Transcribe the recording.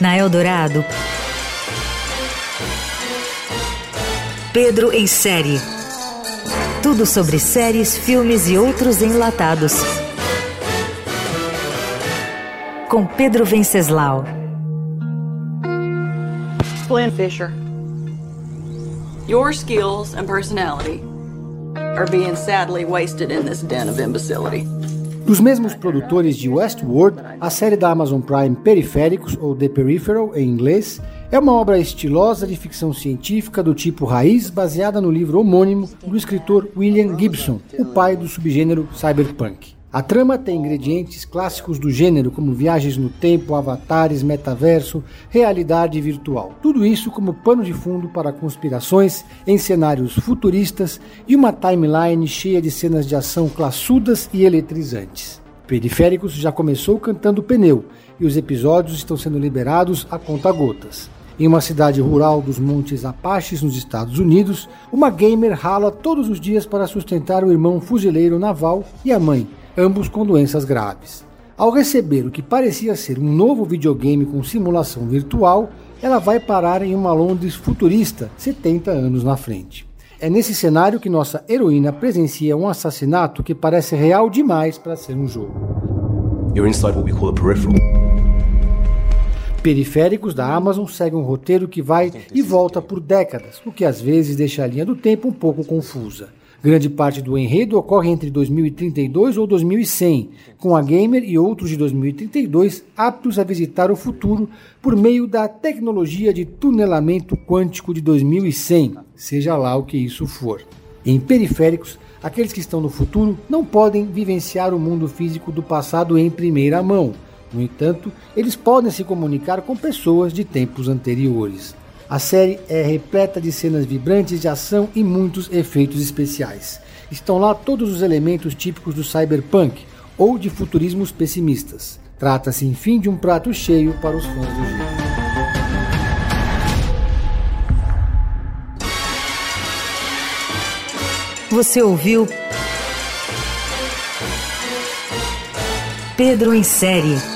Na Eldorado, Pedro em série. Tudo sobre séries, filmes e outros enlatados. Com Pedro Venceslau. Glenn Fisher. Your skills and personality are being sadly wasted in this den of imbecility. Dos mesmos produtores de Westworld, a série da Amazon Prime Periféricos, ou The Peripheral em inglês, é uma obra estilosa de ficção científica do tipo raiz, baseada no livro homônimo do escritor William Gibson, o pai do subgênero cyberpunk. A trama tem ingredientes clássicos do gênero, como viagens no tempo, avatares, metaverso, realidade virtual. Tudo isso como pano de fundo para conspirações em cenários futuristas e uma timeline cheia de cenas de ação classudas e eletrizantes. Periféricos já começou cantando pneu e os episódios estão sendo liberados a conta-gotas. Em uma cidade rural dos Montes Apaches, nos Estados Unidos, uma gamer rala todos os dias para sustentar o irmão fuzileiro naval e a mãe, ambos com doenças graves. Ao receber o que parecia ser um novo videogame com simulação virtual, ela vai parar em uma Londres futurista 70 anos na frente. É nesse cenário que nossa heroína presencia um assassinato que parece real demais para ser um jogo. You're inside what we call a peripheral. Periféricos da Amazon seguem um roteiro que vai e volta por décadas, o que às vezes deixa a linha do tempo um pouco confusa. Grande parte do enredo ocorre entre 2032 ou 2100, com a Gamer e outros de 2032 aptos a visitar o futuro por meio da tecnologia de tunelamento quântico de 2100, seja lá o que isso for. Em periféricos, aqueles que estão no futuro não podem vivenciar o mundo físico do passado em primeira mão. No entanto, eles podem se comunicar com pessoas de tempos anteriores. A série é repleta de cenas vibrantes de ação e muitos efeitos especiais. Estão lá todos os elementos típicos do cyberpunk ou de futurismos pessimistas. Trata-se, enfim, de um prato cheio para os fãs do gênero. Você ouviu Pedro em série